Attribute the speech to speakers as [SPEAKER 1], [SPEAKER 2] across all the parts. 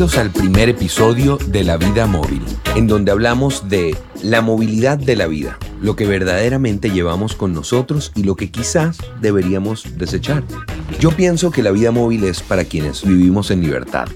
[SPEAKER 1] Bienvenidos al primer episodio de La Vida Móvil, en donde hablamos de la movilidad de la vida, lo que verdaderamente llevamos con nosotros y lo que quizás deberíamos desechar. Yo pienso que la vida móvil es para quienes vivimos en libertad.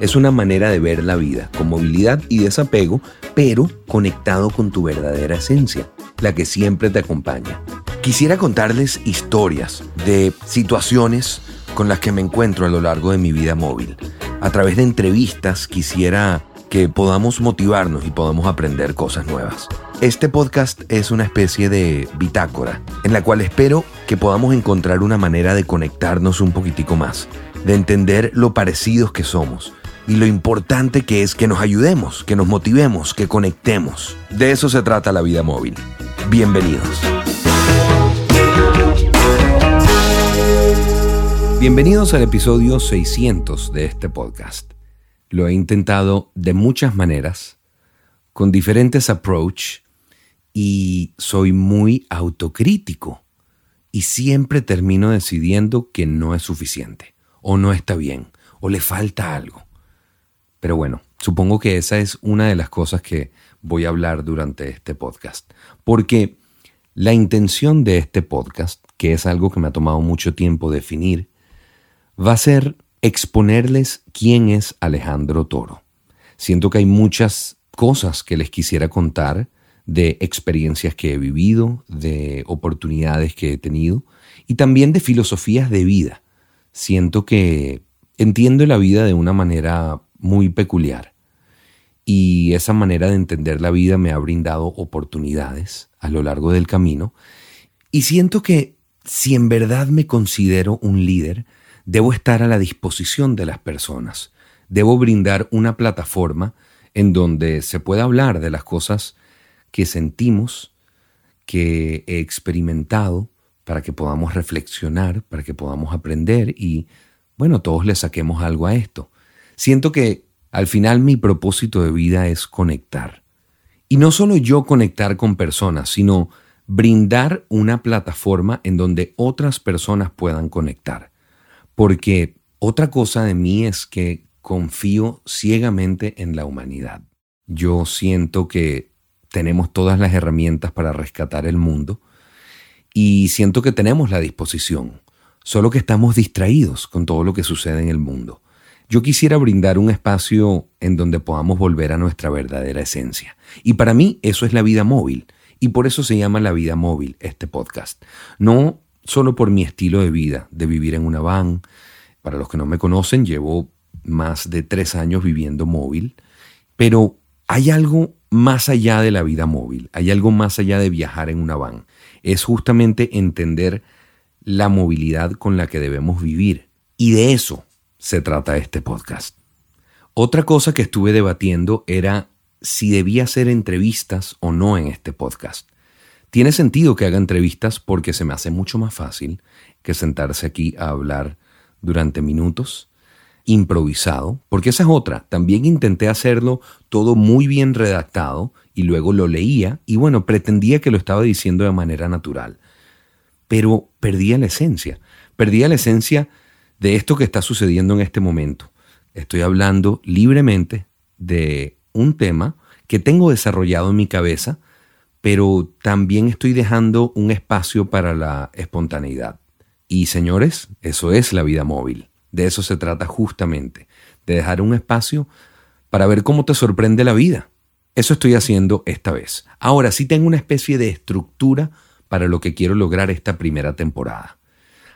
[SPEAKER 1] Es una manera de ver la vida, con movilidad y desapego, pero conectado con tu verdadera esencia, la que siempre te acompaña. Quisiera contarles historias de situaciones con las que me encuentro a lo largo de mi vida móvil. A través de entrevistas quisiera que podamos motivarnos y podamos aprender cosas nuevas. Este podcast es una especie de bitácora en la cual espero que podamos encontrar una manera de conectarnos un poquitico más, de entender lo parecidos que somos y lo importante que es que nos ayudemos, que nos motivemos, que conectemos. De eso se trata la vida móvil. Bienvenidos. Bienvenidos al episodio 600 de este podcast. Lo he intentado de muchas maneras, con diferentes approach y soy muy autocrítico y siempre termino decidiendo que no es suficiente o no está bien o le falta algo. Pero bueno, supongo que esa es una de las cosas que voy a hablar durante este podcast, porque la intención de este podcast, que es algo que me ha tomado mucho tiempo definir, va a ser exponerles quién es Alejandro Toro. Siento que hay muchas cosas que les quisiera contar de experiencias que he vivido, de oportunidades que he tenido y también de filosofías de vida. Siento que entiendo la vida de una manera muy peculiar y esa manera de entender la vida me ha brindado oportunidades a lo largo del camino y siento que si en verdad me considero un líder, Debo estar a la disposición de las personas. Debo brindar una plataforma en donde se pueda hablar de las cosas que sentimos, que he experimentado, para que podamos reflexionar, para que podamos aprender y, bueno, todos le saquemos algo a esto. Siento que al final mi propósito de vida es conectar. Y no solo yo conectar con personas, sino brindar una plataforma en donde otras personas puedan conectar. Porque otra cosa de mí es que confío ciegamente en la humanidad. Yo siento que tenemos todas las herramientas para rescatar el mundo y siento que tenemos la disposición, solo que estamos distraídos con todo lo que sucede en el mundo. Yo quisiera brindar un espacio en donde podamos volver a nuestra verdadera esencia. Y para mí eso es la vida móvil. Y por eso se llama La Vida Móvil este podcast. No solo por mi estilo de vida, de vivir en una van. Para los que no me conocen, llevo más de tres años viviendo móvil, pero hay algo más allá de la vida móvil, hay algo más allá de viajar en una van. Es justamente entender la movilidad con la que debemos vivir. Y de eso se trata este podcast. Otra cosa que estuve debatiendo era si debía hacer entrevistas o no en este podcast. Tiene sentido que haga entrevistas porque se me hace mucho más fácil que sentarse aquí a hablar durante minutos, improvisado, porque esa es otra. También intenté hacerlo todo muy bien redactado y luego lo leía y bueno, pretendía que lo estaba diciendo de manera natural. Pero perdía la esencia, perdía la esencia de esto que está sucediendo en este momento. Estoy hablando libremente de un tema que tengo desarrollado en mi cabeza pero también estoy dejando un espacio para la espontaneidad. Y señores, eso es la vida móvil. De eso se trata justamente, de dejar un espacio para ver cómo te sorprende la vida. Eso estoy haciendo esta vez. Ahora sí tengo una especie de estructura para lo que quiero lograr esta primera temporada.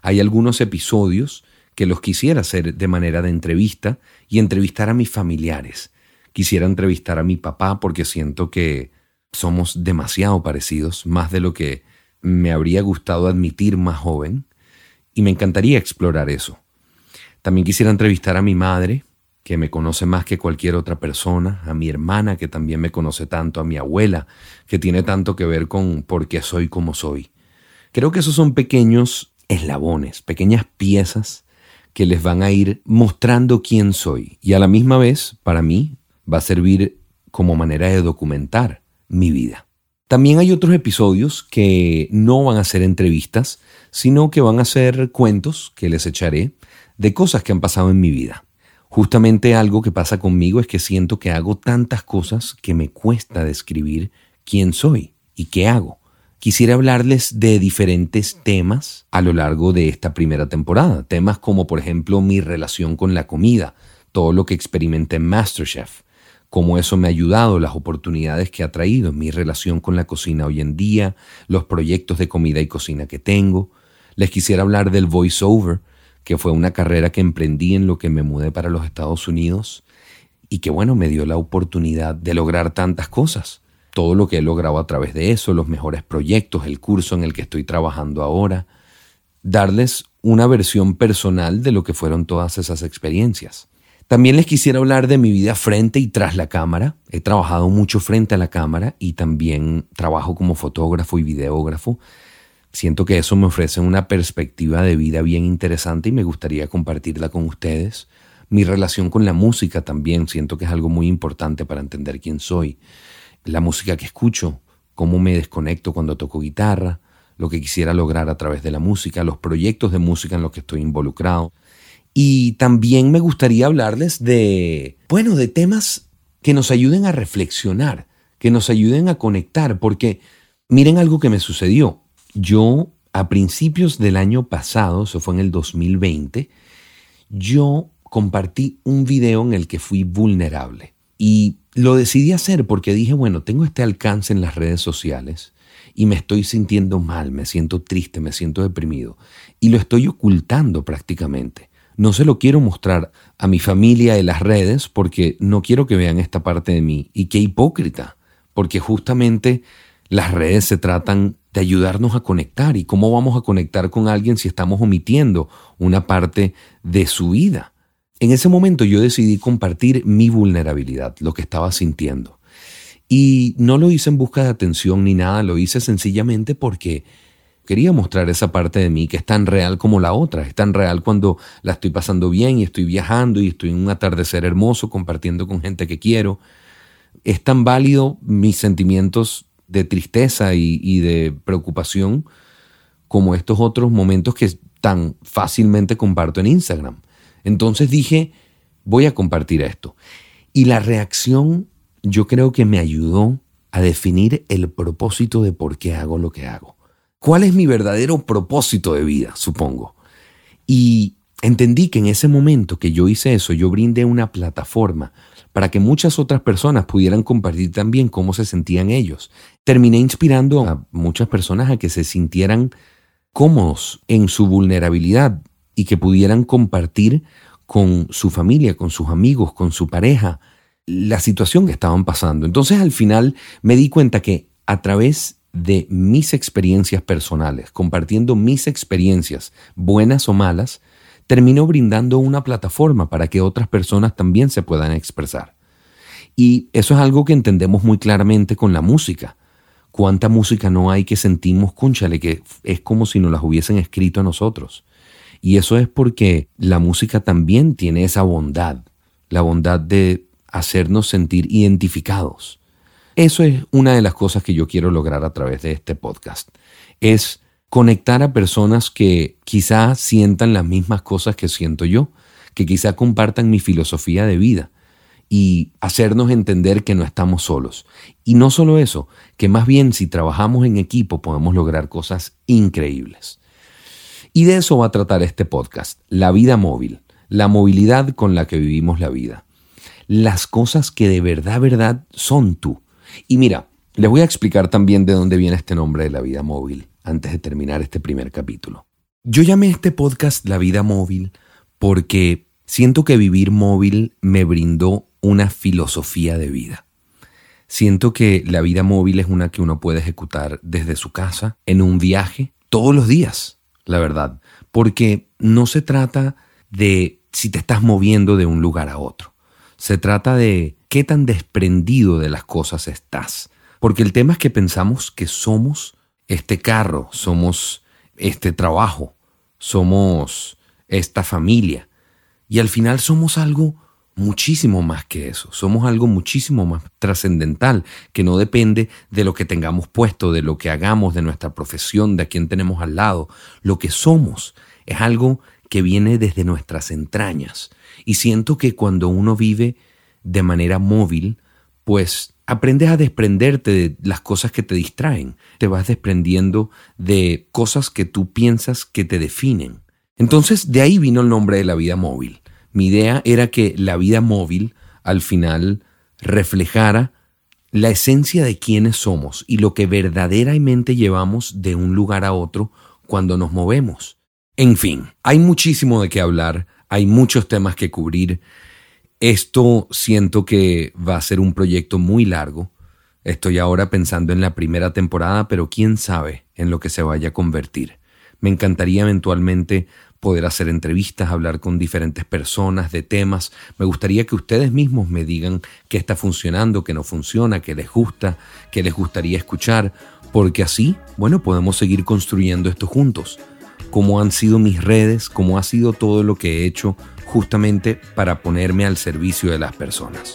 [SPEAKER 1] Hay algunos episodios que los quisiera hacer de manera de entrevista y entrevistar a mis familiares. Quisiera entrevistar a mi papá porque siento que somos demasiado parecidos, más de lo que me habría gustado admitir más joven, y me encantaría explorar eso. También quisiera entrevistar a mi madre, que me conoce más que cualquier otra persona, a mi hermana, que también me conoce tanto, a mi abuela, que tiene tanto que ver con por qué soy como soy. Creo que esos son pequeños eslabones, pequeñas piezas que les van a ir mostrando quién soy y a la misma vez, para mí, va a servir como manera de documentar mi vida. También hay otros episodios que no van a ser entrevistas, sino que van a ser cuentos que les echaré de cosas que han pasado en mi vida. Justamente algo que pasa conmigo es que siento que hago tantas cosas que me cuesta describir quién soy y qué hago. Quisiera hablarles de diferentes temas a lo largo de esta primera temporada. Temas como por ejemplo mi relación con la comida, todo lo que experimenté en Masterchef, cómo eso me ha ayudado, las oportunidades que ha traído, mi relación con la cocina hoy en día, los proyectos de comida y cocina que tengo. Les quisiera hablar del voiceover, que fue una carrera que emprendí en lo que me mudé para los Estados Unidos y que bueno, me dio la oportunidad de lograr tantas cosas. Todo lo que he logrado a través de eso, los mejores proyectos, el curso en el que estoy trabajando ahora, darles una versión personal de lo que fueron todas esas experiencias. También les quisiera hablar de mi vida frente y tras la cámara. He trabajado mucho frente a la cámara y también trabajo como fotógrafo y videógrafo. Siento que eso me ofrece una perspectiva de vida bien interesante y me gustaría compartirla con ustedes. Mi relación con la música también siento que es algo muy importante para entender quién soy. La música que escucho, cómo me desconecto cuando toco guitarra, lo que quisiera lograr a través de la música, los proyectos de música en los que estoy involucrado. Y también me gustaría hablarles de, bueno, de temas que nos ayuden a reflexionar, que nos ayuden a conectar, porque miren algo que me sucedió. Yo, a principios del año pasado, eso fue en el 2020, yo compartí un video en el que fui vulnerable. Y lo decidí hacer porque dije, bueno, tengo este alcance en las redes sociales y me estoy sintiendo mal, me siento triste, me siento deprimido. Y lo estoy ocultando prácticamente. No se lo quiero mostrar a mi familia en las redes porque no quiero que vean esta parte de mí. Y qué hipócrita, porque justamente las redes se tratan de ayudarnos a conectar. ¿Y cómo vamos a conectar con alguien si estamos omitiendo una parte de su vida? En ese momento yo decidí compartir mi vulnerabilidad, lo que estaba sintiendo. Y no lo hice en busca de atención ni nada, lo hice sencillamente porque quería mostrar esa parte de mí que es tan real como la otra. Es tan real cuando la estoy pasando bien y estoy viajando y estoy en un atardecer hermoso compartiendo con gente que quiero. Es tan válido mis sentimientos de tristeza y, de preocupación como estos otros momentos que tan fácilmente comparto en Instagram. Entonces dije, voy a compartir esto. Y la reacción yo creo que me ayudó a definir el propósito de por qué hago lo que hago. ¿Cuál es mi verdadero propósito de vida, supongo? Y entendí que en ese momento que yo hice eso, yo brindé una plataforma para que muchas otras personas pudieran compartir también cómo se sentían ellos. Terminé inspirando a muchas personas a que se sintieran cómodos en su vulnerabilidad y que pudieran compartir con su familia, con sus amigos, con su pareja, la situación que estaban pasando. Entonces al final me di cuenta que a través de mis experiencias personales, compartiendo mis experiencias, buenas o malas, terminó brindando una plataforma para que otras personas también se puedan expresar. Y eso es algo que entendemos muy claramente con la música. ¿Cuánta música no hay que sentimos, cúnchale, que es como si nos las hubiesen escrito a nosotros? Y eso es porque la música también tiene esa bondad, la bondad de hacernos sentir identificados. Eso es una de las cosas que yo quiero lograr a través de este podcast. Es conectar a personas que quizá sientan las mismas cosas que siento yo, que quizá compartan mi filosofía de vida y hacernos entender que no estamos solos. Y no solo eso, que más bien si trabajamos en equipo podemos lograr cosas increíbles. Y de eso va a tratar este podcast, la vida móvil, la movilidad con la que vivimos la vida. Las cosas que de verdad, verdad son tú. Y mira, les voy a explicar también de dónde viene este nombre de la vida móvil antes de terminar este primer capítulo. Yo llamé este podcast La vida móvil porque siento que vivir móvil me brindó una filosofía de vida. Siento que la vida móvil es una que uno puede ejecutar desde su casa, en un viaje, todos los días, la verdad, porque no se trata de si te estás moviendo de un lugar a otro. Se trata de qué tan desprendido de las cosas estás. Porque el tema es que pensamos que somos este carro, somos este trabajo, somos esta familia. Y al final somos algo muchísimo más que eso, somos algo muchísimo más trascendental, que no depende de lo que tengamos puesto, de lo que hagamos, de nuestra profesión, de a quién tenemos al lado. Lo que somos es algo que viene desde nuestras entrañas. Y siento que cuando uno vive de manera móvil, pues aprendes a desprenderte de las cosas que te distraen, te vas desprendiendo de cosas que tú piensas que te definen. Entonces de ahí vino el nombre de la vida móvil. Mi idea era que la vida móvil al final reflejara la esencia de quiénes somos y lo que verdaderamente llevamos de un lugar a otro cuando nos movemos. En fin, hay muchísimo de qué hablar, hay muchos temas que cubrir. Esto siento que va a ser un proyecto muy largo. Estoy ahora pensando en la primera temporada, pero quién sabe en lo que se vaya a convertir. Me encantaría eventualmente poder hacer entrevistas, hablar con diferentes personas de temas. Me gustaría que ustedes mismos me digan qué está funcionando, qué no funciona, qué les gusta, qué les gustaría escuchar, porque así, bueno, podemos seguir construyendo esto juntos. Cómo han sido mis redes, cómo ha sido todo lo que he hecho justamente para ponerme al servicio de las personas.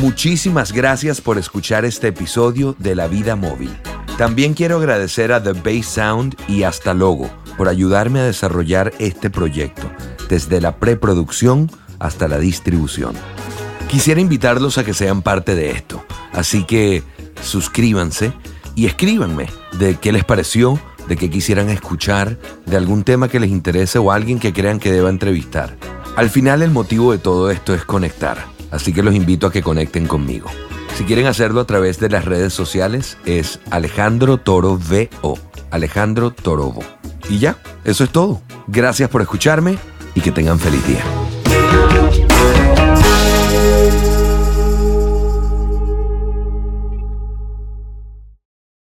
[SPEAKER 1] Muchísimas gracias por escuchar este episodio de La Vida Móvil. También quiero agradecer a The Bass Sound y Hasta Logo por ayudarme a desarrollar este proyecto, desde la preproducción hasta la distribución. Quisiera invitarlos a que sean parte de esto, así que suscríbanse y escríbanme de qué les pareció, de qué quisieran escuchar, de algún tema que les interese o alguien que crean que deba entrevistar. Al final el motivo de todo esto es conectar, así que los invito a que conecten conmigo. Si quieren hacerlo a través de las redes sociales es Alejandro Toro VO, Alejandro Torovo. Y ya, eso es todo. Gracias por escucharme y que tengan feliz día.